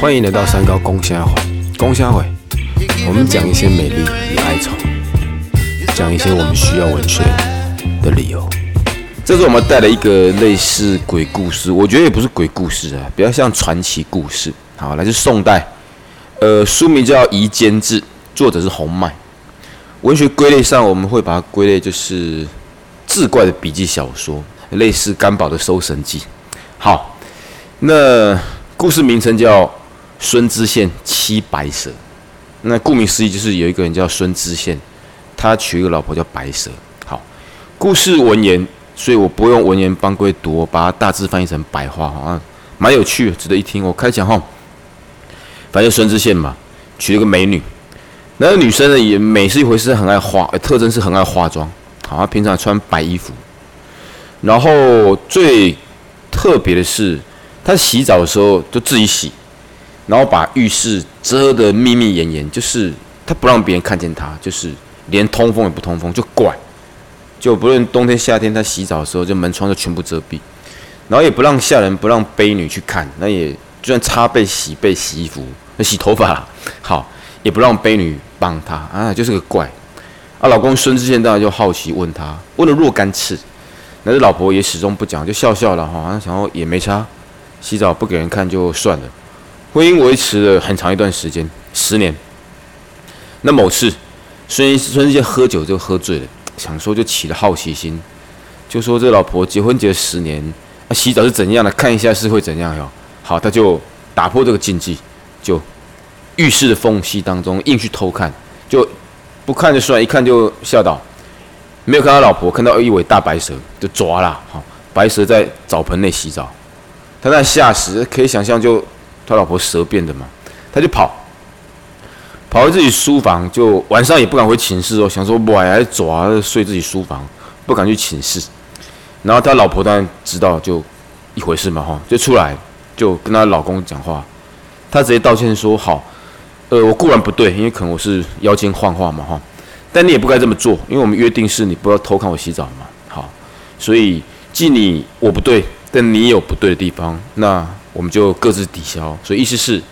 欢迎来到三高公虾会，公虾会，我们讲一些美丽与哀愁，讲一些我们需要文学的理由。这次我们带了一个类似鬼故事，我觉得也不是鬼故事啊，比较像传奇故事。好，来自宋代，呃，书名叫《夷坚志》，作者是洪迈。文学归类上，我们会把它归类就是志怪的笔记小说，类似甘宝的《搜神记》。好，那故事名称叫孙知县七白蛇。那顾名思义，就是有一个人叫孙知县，他娶一个老婆叫白蛇。好，故事文言，所以我不用文言帮各位读，我把它大致翻译成白话，好像蛮有趣，值得一听。我开讲哈，反正孙知县嘛，娶了个美女。那个女生呢，也美是一回事，很爱化，特征是很爱化妆。好，她平常穿白衣服，然后最特别的是，他洗澡的时候就自己洗，然后把浴室遮得密密严严，就是他不让别人看见他，就是连通风也不通风，就怪，就不论冬天夏天，他洗澡的时候就门窗就全部遮蔽，然后也不让下人，不让婢女去看，那也就算擦背、洗背、洗衣服、洗头发，好，也不让婢女帮他啊，就是个怪。啊，老公孙知县当然就好奇问他，问了若干次。但是老婆也始终不讲，就笑笑了哈，好像想要也没差，洗澡不给人看就算了。婚姻维持了很长一段时间，十年。那某次，孙孙知县喝酒就喝醉了，想说就起了好奇心，就说这老婆结婚结了十年，那洗澡是怎样的？看一下是会怎样哟。好，他就打破这个禁忌，就浴室的缝隙当中硬去偷看，就不看就算，一看就吓到。没有看到老婆，看到一尾大白蛇，就抓了。好，白蛇在澡盆内洗澡，那吓死，可以想象就他老婆蛇变的嘛，他就跑，跑到自己书房，就晚上也不敢回寝室哦，想说哇，还抓睡自己书房，不敢去寝室。然后他老婆当然知道就一回事嘛，哈，就出来就跟他老公讲话，他直接道歉说好，呃，我固然不对，因为可能我是妖精幻化嘛，哈。但你也不该这么做，因为我们约定是你不要偷看我洗澡嘛。好，所以既你我不对，但你有不对的地方，那我们就各自抵消。所以意思是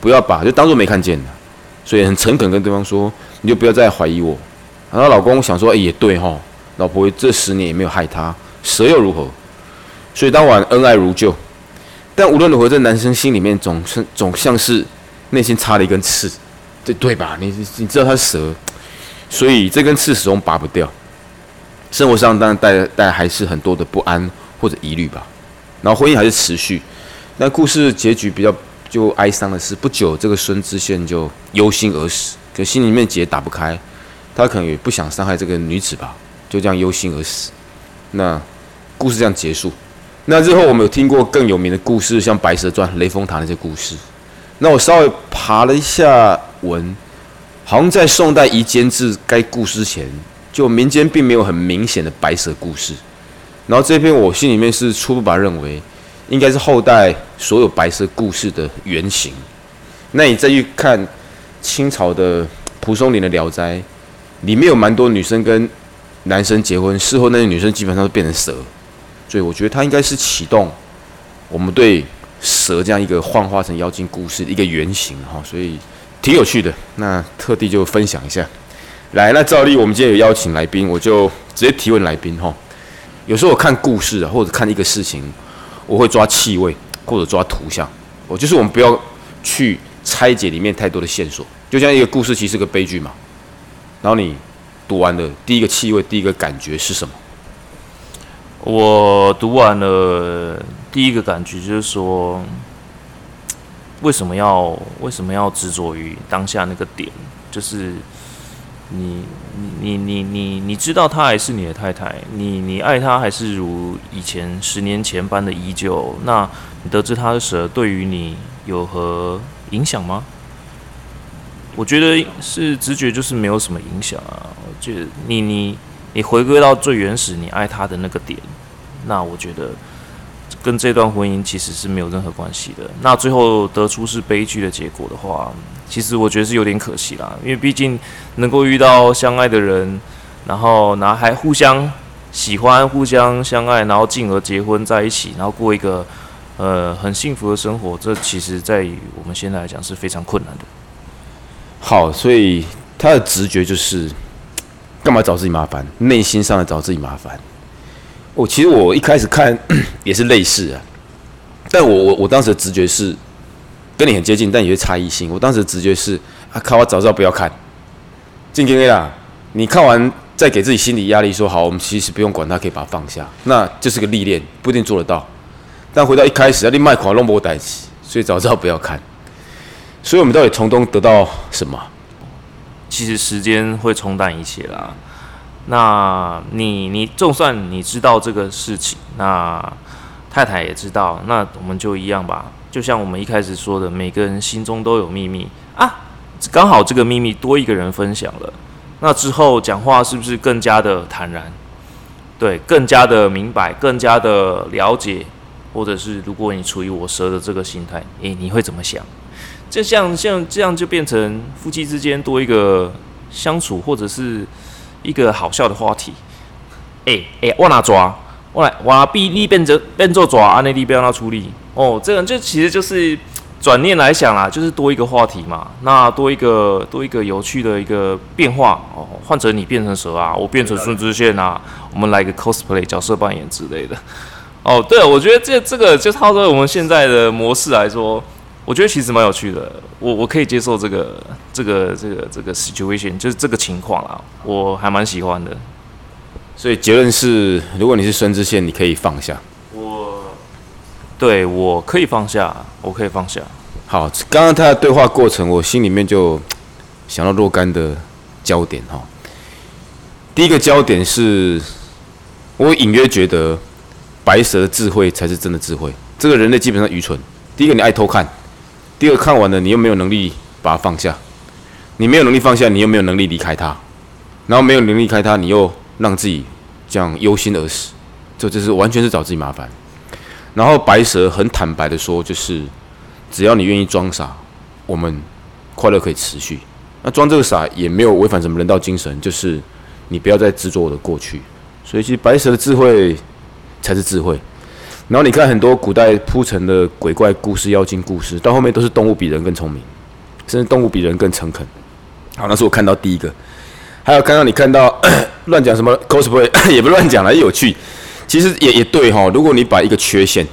不要把就当做没看见的，所以很诚恳跟对方说，你就不要再怀疑我。然后老公想说，哎也对哈，老婆这十年也没有害他，蛇又如何？所以当晚恩爱如旧。但无论如何，这男生心里面总是总像是内心插了一根刺，对对吧？你你知道他是蛇。所以这根刺始终拔不掉，生活上当然带带还是很多的不安或者疑虑吧。然后婚姻还是持续，那故事结局比较就哀伤的是，不久这个孙知县就忧心而死，可心里面结打不开，他可能也不想伤害这个女子吧，就这样忧心而死。那故事这样结束。那日后我们有听过更有名的故事，像《白蛇传》《雷峰塔》那些故事。那我稍微爬了一下文。好像在宋代夷坚志该故事前，就民间并没有很明显的白蛇故事。然后这篇我心里面是初步把认为，应该是后代所有白色故事的原型。那你再去看清朝的蒲松龄的《聊斋》，里面有蛮多女生跟男生结婚，事后那些女生基本上都变成蛇。所以我觉得它应该是启动我们对蛇这样一个幻化成妖精故事的一个原型哈。所以。挺有趣的，那特地就分享一下。来，那照例我们今天有邀请来宾，我就直接提问来宾哈。有时候我看故事啊，或者看一个事情，我会抓气味或者抓图像。我就是我们不要去拆解里面太多的线索，就像一个故事其实是个悲剧嘛。然后你读完了第一个气味，第一个感觉是什么？我读完了第一个感觉就是说。为什么要为什么要执着于当下那个点？就是你你你你你知道她还是你的太太，你你爱她还是如以前十年前般的依旧？那你得知她的死对于你有何影响吗？我觉得是直觉，就是没有什么影响啊。就你你你回归到最原始你爱她的那个点，那我觉得。跟这段婚姻其实是没有任何关系的。那最后得出是悲剧的结果的话，其实我觉得是有点可惜啦。因为毕竟能够遇到相爱的人，然后然后还互相喜欢、互相相爱，然后进而结婚在一起，然后过一个呃很幸福的生活，这其实在于我们现在来讲是非常困难的。好，所以他的直觉就是干嘛找自己麻烦，内心上的找自己麻烦。我其实我一开始看 也是类似啊，但我我我当时的直觉是跟你很接近，但有些差异性。我当时的直觉是啊，靠，我早知道不要看，进 K A 啦，你看完再给自己心理压力，说好，我们其实不用管他，可以把它放下，那就是个历练，不一定做得到。但回到一开始，要你卖款弄不带起，所以早知道不要看。所以我们到底从中得到什么？其实时间会冲淡一切啦。那你你就算你知道这个事情，那太太也知道，那我们就一样吧。就像我们一开始说的，每个人心中都有秘密啊。刚好这个秘密多一个人分享了，那之后讲话是不是更加的坦然？对，更加的明白，更加的了解，或者是如果你处于我蛇的这个心态，诶，你会怎么想？就像像这样就变成夫妻之间多一个相处，或者是一个好笑的话题。哎哎，我拿抓，我来我比你变成变做抓，安内力不要他出力。哦，这个就其实就是转念来想啦，就是多一个话题嘛。那多一个多一个有趣的一个变化哦，换成你变成蛇啊，我变成孙知县啊，我们来个 cosplay 角色扮演之类的。哦，对，我觉得这这个就套在我们现在的模式来说。我觉得其实蛮有趣的，我我可以接受这个这个这个这个 situation，就是这个情况啊，我还蛮喜欢的。所以结论是，如果你是孙知县，你可以放下。我，对我可以放下，我可以放下。好，刚刚他的对话过程，我心里面就想到若干的焦点哈。第一个焦点是，我隐约觉得白蛇的智慧才是真的智慧，这个人类基本上愚蠢。第一个，你爱偷看。第二看完了，你又没有能力把它放下，你没有能力放下，你又没有能力离开它，然后没有能力离开它，你又让自己这样忧心而死，这就是完全是找自己麻烦。然后白蛇很坦白的说，就是只要你愿意装傻，我们快乐可以持续。那装这个傻也没有违反什么人道精神，就是你不要再执着我的过去。所以其实白蛇的智慧才是智慧。然后你看很多古代铺陈的鬼怪故事、妖精故事，到后面都是动物比人更聪明，甚至动物比人更诚恳。好，那是我看到第一个。还有刚刚你看到 乱讲什么 cosplay，也不乱讲了，也有趣。其实也也对哈，如果你把一个缺陷，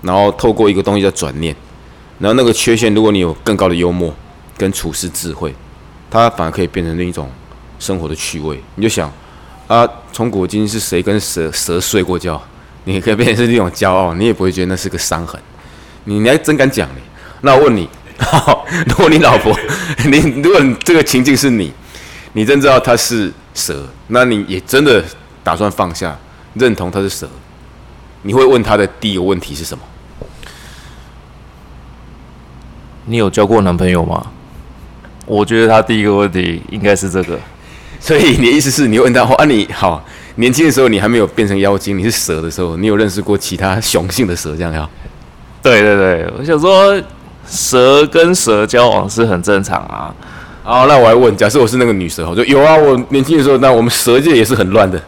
然后透过一个东西叫转念，然后那个缺陷，如果你有更高的幽默跟处事智慧，它反而可以变成另一种生活的趣味。你就想啊，从古今是谁跟蛇蛇睡过觉？你可以变成是那种骄傲，你也不会觉得那是个伤痕。你你还真敢讲呢？那我问你，如果你老婆，你如果这个情境是你，你真知道她是蛇，那你也真的打算放下，认同她是蛇，你会问她的第一个问题是什么？你有交过男朋友吗？我觉得他第一个问题应该是这个。所以你的意思是你问他 啊？你好。年轻的时候，你还没有变成妖精，你是蛇的时候，你有认识过其他雄性的蛇这样呀？对对对，我想说，蛇跟蛇交往是很正常啊。好，那我还问，假设我是那个女蛇，我说有啊，我年轻的时候，那我们蛇界也是很乱的。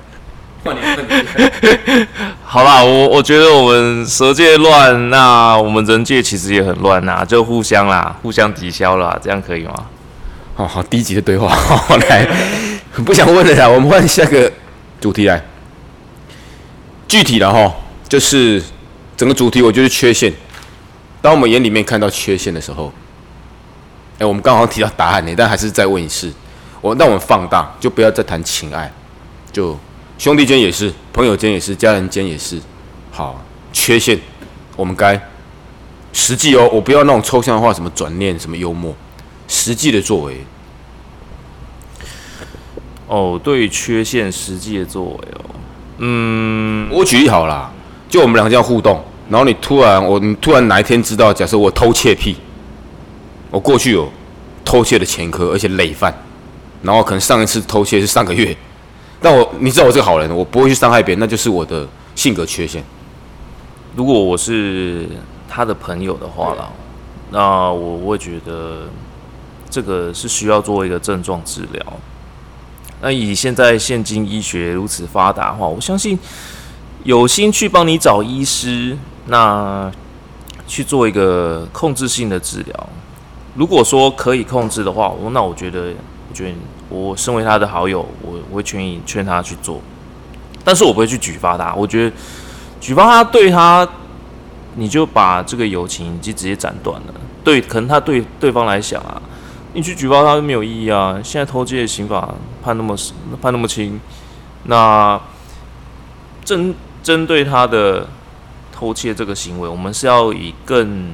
好啦，我我觉得我们蛇界乱，那我们人界其实也很乱呐，就互相啦，互相抵消啦，这样可以吗？好好低级的对话，好来，不想问了啦，我们换下个。主题来，具体的哈，就是整个主题，我就是缺陷。当我们眼里面看到缺陷的时候，哎，我们刚好提到答案呢，但还是再问一次。我那我们放大，就不要再谈情爱，就兄弟间也是，朋友间也是，家人间也是。好，缺陷，我们该实际哦，我不要那种抽象的话，什么转念，什么幽默，实际的作为。哦，对缺陷实际的作为哦，嗯，我举例好了，就我们两个这样互动，然后你突然我你突然哪一天知道，假设我偷窃癖，我过去有偷窃的前科，而且累犯，然后可能上一次偷窃是上个月，但我你知道我是个好人，我不会去伤害别人，那就是我的性格缺陷。如果我是他的朋友的话啦，那我会觉得这个是需要做一个症状治疗。那以现在现今医学如此发达的话，我相信有心去帮你找医师，那去做一个控制性的治疗。如果说可以控制的话，我那我觉得，我觉得我身为他的好友，我我会劝意劝他去做，但是我不会去举发他。我觉得举发他对他，你就把这个友情就直接斩断了。对，可能他对对方来讲啊，你去举报他没有意义啊。现在偷窃的刑法判那么判那么轻，那针针对他的偷窃这个行为，我们是要以更。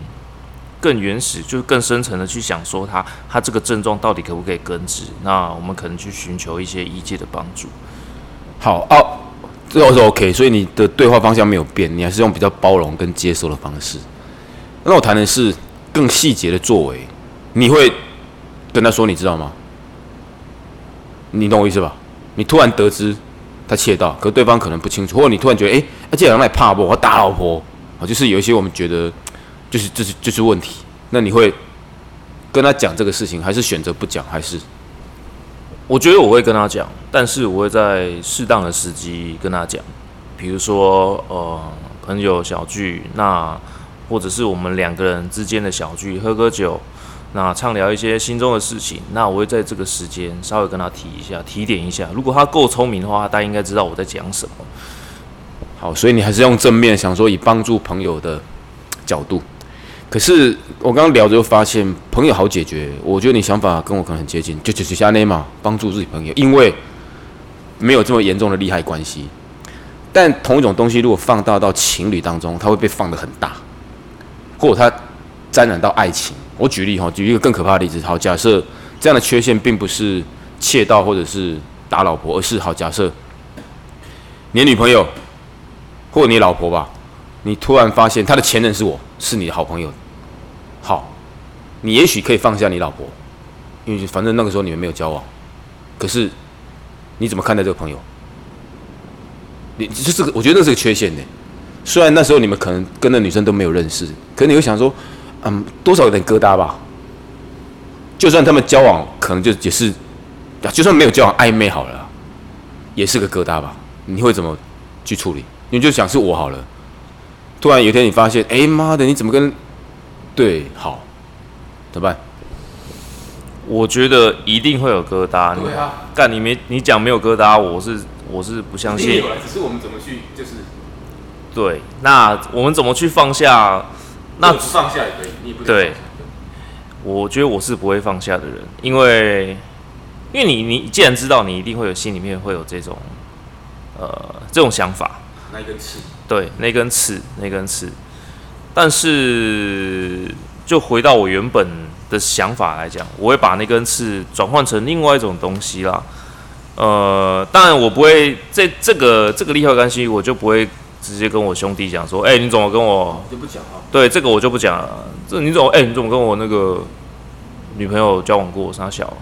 更原始，就是更深层的去想，说他他这个症状到底可不可以根治？那我们可能去寻求一些医界的帮助。好哦，这个是 OK，所以你的对话方向没有变，你还是用比较包容跟接受的方式。那我谈的是更细节的作为，你会跟他说，你知道吗？你懂我意思吧？你突然得知他窃盗，可对方可能不清楚，或者你突然觉得，哎，他竟然来怕我？我打老婆啊，就是有一些我们觉得。就是，这是，就是问题。那你会跟他讲这个事情，还是选择不讲？还是？我觉得我会跟他讲，但是我会在适当的时机跟他讲。比如说，呃，朋友小聚，那或者是我们两个人之间的小聚，喝喝酒，那畅聊一些心中的事情。那我会在这个时间稍微跟他提一下，提点一下。如果他够聪明的话，他应该知道我在讲什么。好，所以你还是用正面想说，以帮助朋友的角度。可是我刚刚聊着又发现，朋友好解决。我觉得你想法跟我可能很接近，就就就下那嘛，帮助自己朋友，因为没有这么严重的利害关系。但同一种东西，如果放大到情侣当中，它会被放得很大，或者它沾染到爱情。我举例哈，举一个更可怕的例子。好，假设这样的缺陷并不是窃盗或者是打老婆，而是好假设你女朋友或你老婆吧。你突然发现他的前任是我，是你的好朋友。好，你也许可以放下你老婆，因为反正那个时候你们没有交往。可是你怎么看待这个朋友？你这是个，我觉得那是个缺陷呢。虽然那时候你们可能跟那女生都没有认识，可是你会想说，嗯，多少有点疙瘩吧。就算他们交往，可能就也是，就算没有交往暧昧好了，也是个疙瘩吧。你会怎么去处理？你就想是我好了。突然有一天你发现，哎妈的，你怎么跟对好怎么办？我觉得一定会有疙瘩。对啊，但你没你讲没有疙瘩，我是我是不相信。只是我们怎么去就是对，那我们怎么去放下？那放下也可以，你不对。我觉得我是不会放下的人，因为因为你你既然知道，你一定会有心里面会有这种呃这种想法。那一根刺。对，那根刺，那根刺。但是，就回到我原本的想法来讲，我会把那根刺转换成另外一种东西啦。呃，当然我不会这这个这个利害关系，我就不会直接跟我兄弟讲说，哎，你怎么跟我就不讲啊？对，这个我就不讲了。这你怎么，哎，你怎么跟我那个女朋友交往过？上小？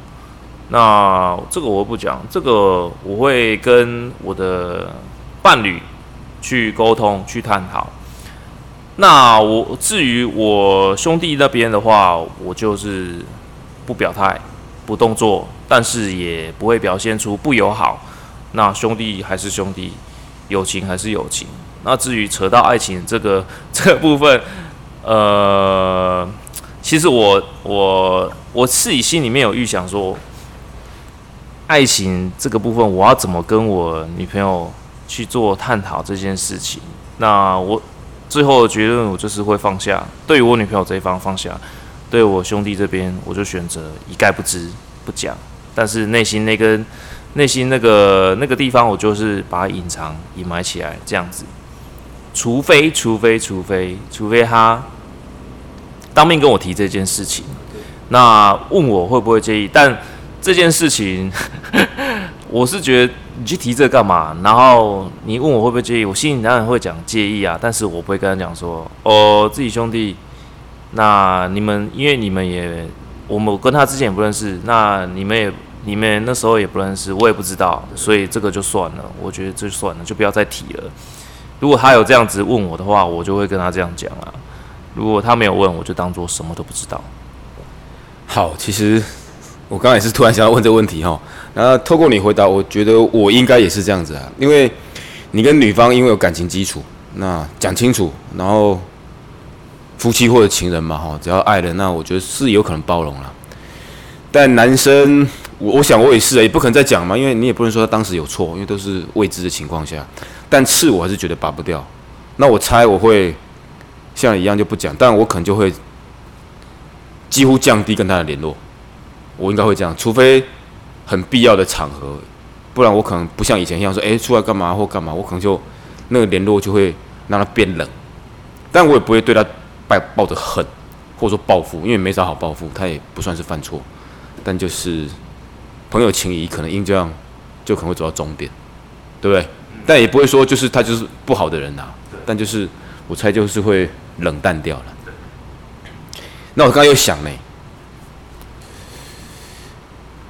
那这个我不讲，这个我会跟我的伴侣。去沟通，去探讨。那我至于我兄弟那边的话，我就是不表态、不动作，但是也不会表现出不友好。那兄弟还是兄弟，友情还是友情。那至于扯到爱情这个 这个部分，呃，其实我我我自己心里面有预想说，爱情这个部分我要怎么跟我女朋友。去做探讨这件事情，那我最后的结论我就是会放下，对于我女朋友这一方放下，对我兄弟这边我就选择一概不知不讲，但是内心那根内心那个那个地方我就是把它隐藏隐埋起来这样子，除非除非除非除非他当面跟我提这件事情，那问我会不会介意，但这件事情 我是觉得。你去提这干嘛？然后你问我会不会介意，我心里当然会讲介意啊，但是我不会跟他讲说，哦，自己兄弟，那你们因为你们也，我们跟他之前也不认识，那你们也你们那时候也不认识，我也不知道，所以这个就算了，我觉得这就算了，就不要再提了。如果他有这样子问我的话，我就会跟他这样讲啊。如果他没有问，我就当做什么都不知道。好，其实。我刚才也是突然想要问这个问题哈，然后透过你回答，我觉得我应该也是这样子啊，因为你跟女方因为有感情基础，那讲清楚，然后夫妻或者情人嘛，哈，只要爱人，那我觉得是有可能包容了。但男生，我我想我也是，也不可能再讲嘛，因为你也不能说他当时有错，因为都是未知的情况下。但刺我还是觉得拔不掉。那我猜我会像一样就不讲，但我可能就会几乎降低跟他的联络。我应该会这样，除非很必要的场合，不然我可能不像以前一样说，哎，出来干嘛或干嘛，我可能就那个联络就会让他变冷。但我也不会对他抱抱着恨，或者说报复，因为没啥好报复，他也不算是犯错。但就是朋友情谊，可能因这样就可能会走到终点，对不对？但也不会说就是他就是不好的人呐。但就是我猜就是会冷淡掉了。那我刚刚又想呢，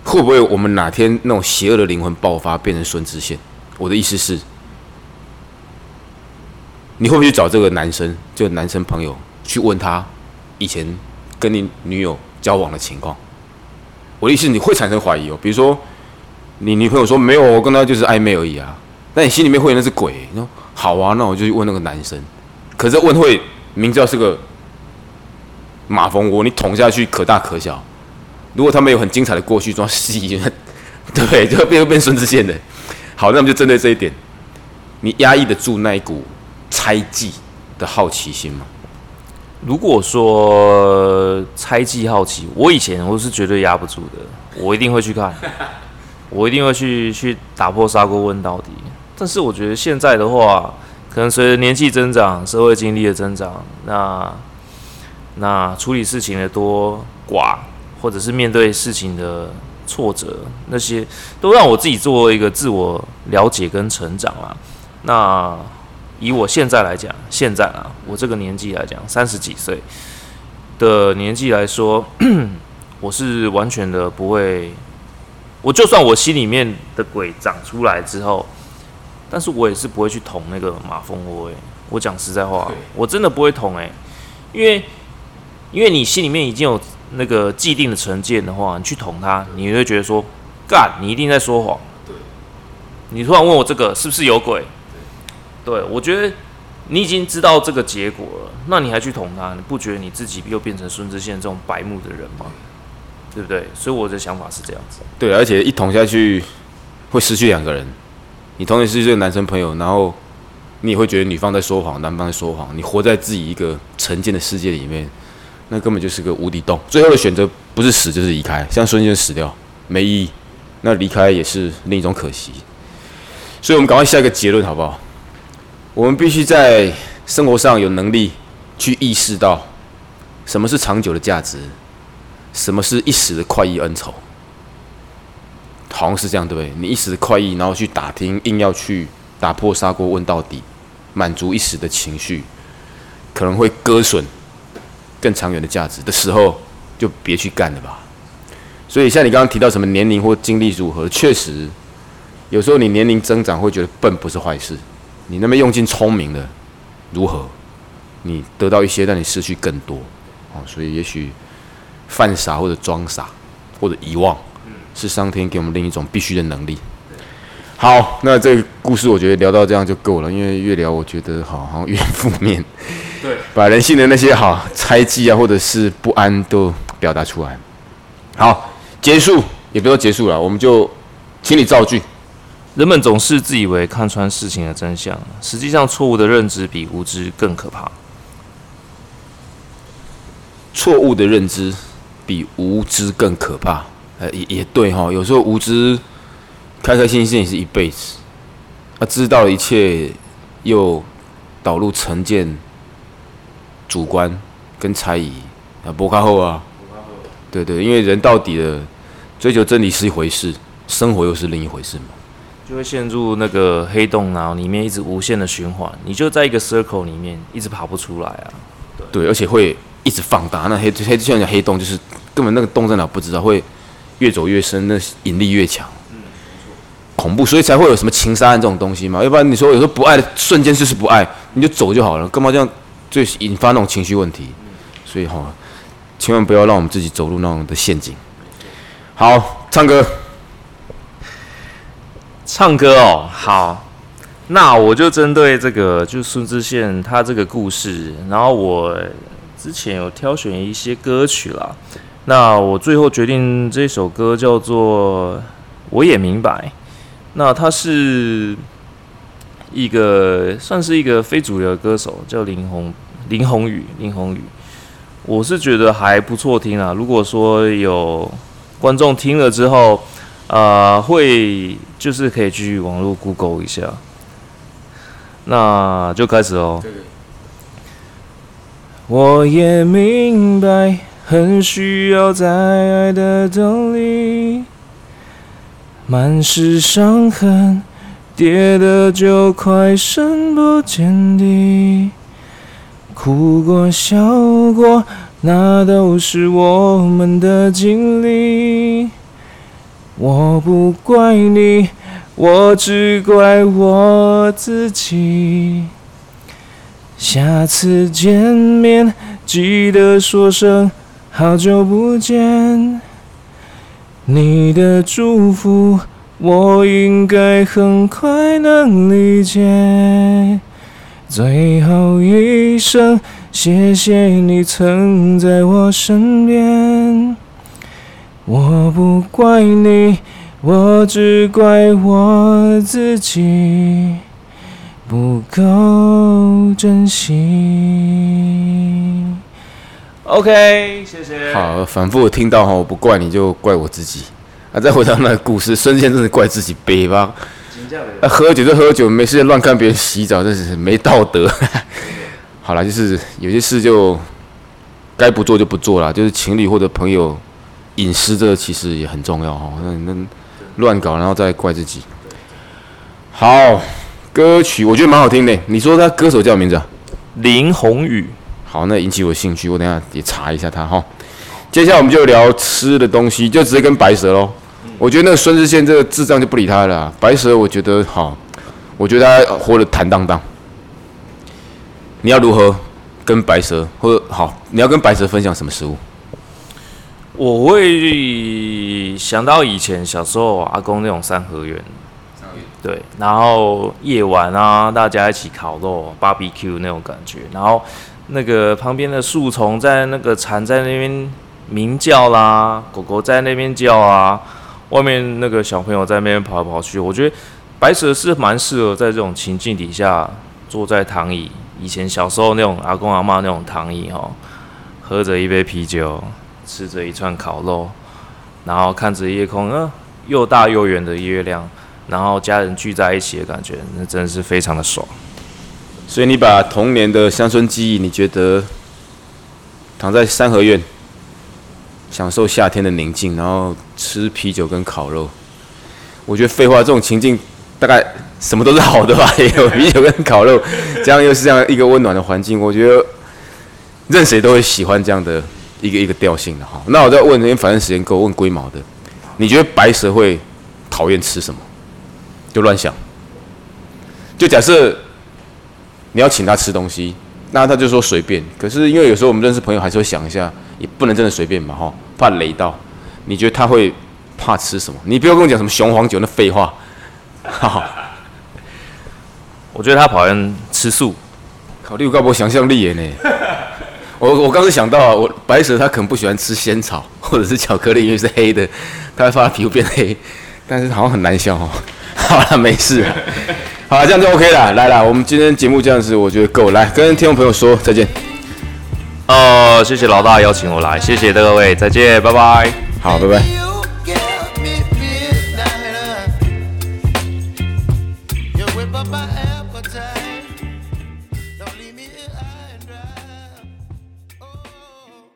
会不会我们哪天那种邪恶的灵魂爆发，变成孙知县？我的意思是，你会不会去找这个男生，就男生朋友去问他以前跟你女友交往的情况？我的意思，你会产生怀疑哦。比如说，你女朋友说没有，我跟他就是暧昧而已啊。那你心里面会那是鬼？你说好啊，那我就去问那个男生。可是问会明知道是个马蜂窝，你捅下去可大可小。如果他没有很精彩的过去，装戏，对 不对？就会变变孙子线的。好，那我们就针对这一点，你压抑得住那一股猜忌的好奇心吗？如果说猜忌好奇，我以前我是绝对压不住的，我一定会去看，我一定会去去打破砂锅问到底。但是我觉得现在的话，可能随着年纪增长、社会经历的增长，那那处理事情的多寡，或者是面对事情的挫折，那些都让我自己做一个自我了解跟成长啊。那以我现在来讲，现在啊，我这个年纪来讲，三十几岁的年纪来说，我是完全的不会。我就算我心里面的鬼长出来之后，但是我也是不会去捅那个马蜂窝。诶，我讲实在话，我真的不会捅诶，因为因为你心里面已经有那个既定的成见的话，你去捅它，你会觉得说，干，你一定在说谎。对，你突然问我这个是不是有鬼？对，我觉得你已经知道这个结果了，那你还去捅他？你不觉得你自己又变成孙志宪这种白目的人吗？对不对？所以我的想法是这样子。对，而且一捅下去会失去两个人，你同时是这个男生朋友，然后你也会觉得女方在说谎，男方在说谎，你活在自己一个成见的世界里面，那根本就是个无底洞。最后的选择不是死就是离开，像孙坚死掉没意义，那离开也是另一种可惜。所以我们赶快下一个结论好不好？我们必须在生活上有能力去意识到什么是长久的价值，什么是一时的快意恩仇。好像是这样，对不对？你一时的快意，然后去打听，硬要去打破砂锅问到底，满足一时的情绪，可能会割损更长远的价值的时候，就别去干了吧。所以像你刚刚提到什么年龄或经历如何，确实有时候你年龄增长会觉得笨不是坏事。你那边用尽聪明的，如何？你得到一些，但你失去更多，哦，所以也许犯傻或者装傻或者遗忘，是上天给我们另一种必须的能力。好，那这个故事我觉得聊到这样就够了，因为越聊我觉得好好像越负面。对，把人性的那些好猜忌啊，或者是不安都表达出来。好，结束也不要结束了，我们就请你造句。人们总是自以为看穿事情的真相，实际上错误的认知比无知更可怕。错误的认知比无知更可怕。呃，也也对哈，有时候无知开开心心也是一辈子，啊，知道一切又导入成见、主观跟猜疑啊，博卡后啊，对对，因为人到底的追求真理是一回事，生活又是另一回事嘛。就会陷入那个黑洞然后里面一直无限的循环，你就在一个 circle 里面一直爬不出来啊。对，而且会一直放大。那黑黑就像讲黑洞，就是根本那个洞在哪不知道，会越走越深，那引力越强。嗯，恐怖，所以才会有什么情杀案这种东西嘛。要不然你说有时候不爱的瞬间就是不爱，你就走就好了，干嘛这样？最引发那种情绪问题。所以哈，千万不要让我们自己走入那种的陷阱。好，唱歌。唱歌哦，好，那我就针对这个，就孙知县他这个故事，然后我之前有挑选一些歌曲啦。那我最后决定这首歌叫做《我也明白》。那他是一个算是一个非主流歌手，叫林宏林宏宇林宏宇。我是觉得还不错听啊。如果说有观众听了之后，呃，会就是可以去网络 Google 一下。那就开始哦。我也明白，很需要再爱的动力。满是伤痕，跌得就快深不见底。哭过笑过，那都是我们的经历。我不怪你，我只怪我自己。下次见面，记得说声好久不见。你的祝福，我应该很快能理解。最后一声，谢谢你曾在我身边。我不怪你，我只怪我自己不够珍惜。OK，谢谢。好，反复听到哈，我不怪你，就怪我自己。啊，再回到那个故事，孙先生是怪自己背吧。啊，喝酒就喝酒，没事乱看别人洗澡，真是没道德。好了，就是有些事就该不做就不做了，就是情侣或者朋友隐私，这个其实也很重要哈。那那乱搞，然后再怪自己。好，歌曲我觉得蛮好听的。你说他歌手叫名字？林宏宇。好，那引起我兴趣，我等下也查一下他哈。接下来我们就聊吃的东西，就直接跟白蛇喽。我觉得那个孙志宪这个智障就不理他了。白蛇，我觉得好，我觉得他活得坦荡荡。你要如何跟白蛇，或者好，你要跟白蛇分享什么食物？我会想到以前小时候阿公那种三合院，对，然后夜晚啊，大家一起烤肉、BBQ 那种感觉，然后那个旁边的树丛在那个蝉在那边鸣叫啦，狗狗在那边叫啊。外面那个小朋友在那边跑来跑去，我觉得白蛇是蛮适合在这种情境底下坐在躺椅，以前小时候那种阿公阿妈那种躺椅哦，喝着一杯啤酒，吃着一串烤肉，然后看着夜空，呃，又大又圆的月亮，然后家人聚在一起的感觉，那真的是非常的爽。所以你把童年的乡村记忆，你觉得躺在三合院？享受夏天的宁静，然后吃啤酒跟烤肉。我觉得废话，这种情境大概什么都是好的吧？也 有啤酒跟烤肉，这样又是这样一个温暖的环境，我觉得任谁都会喜欢这样的一个一个调性的哈。那我再问，因为反正时间够，问龟毛的，你觉得白蛇会讨厌吃什么？就乱想。就假设你要请他吃东西，那他就说随便。可是因为有时候我们认识朋友，还是会想一下，也不能真的随便嘛哈。怕雷到，你觉得他会怕吃什么？你不要跟我讲什么雄黄酒那废话。哈哈我觉得他讨厌吃素。考虑高博想象力耶呢。我我刚刚想到啊，我白蛇他可能不喜欢吃仙草或者是巧克力，因为是黑的，他会发皮肤变黑。但是好像很难笑哦。好了，没事。好了，这样就 OK 了。来了，我们今天节目这样子，我觉得够。来跟听众朋友说再见。哦，谢谢老大邀请我来，谢谢各位，再见，拜拜，好，拜拜。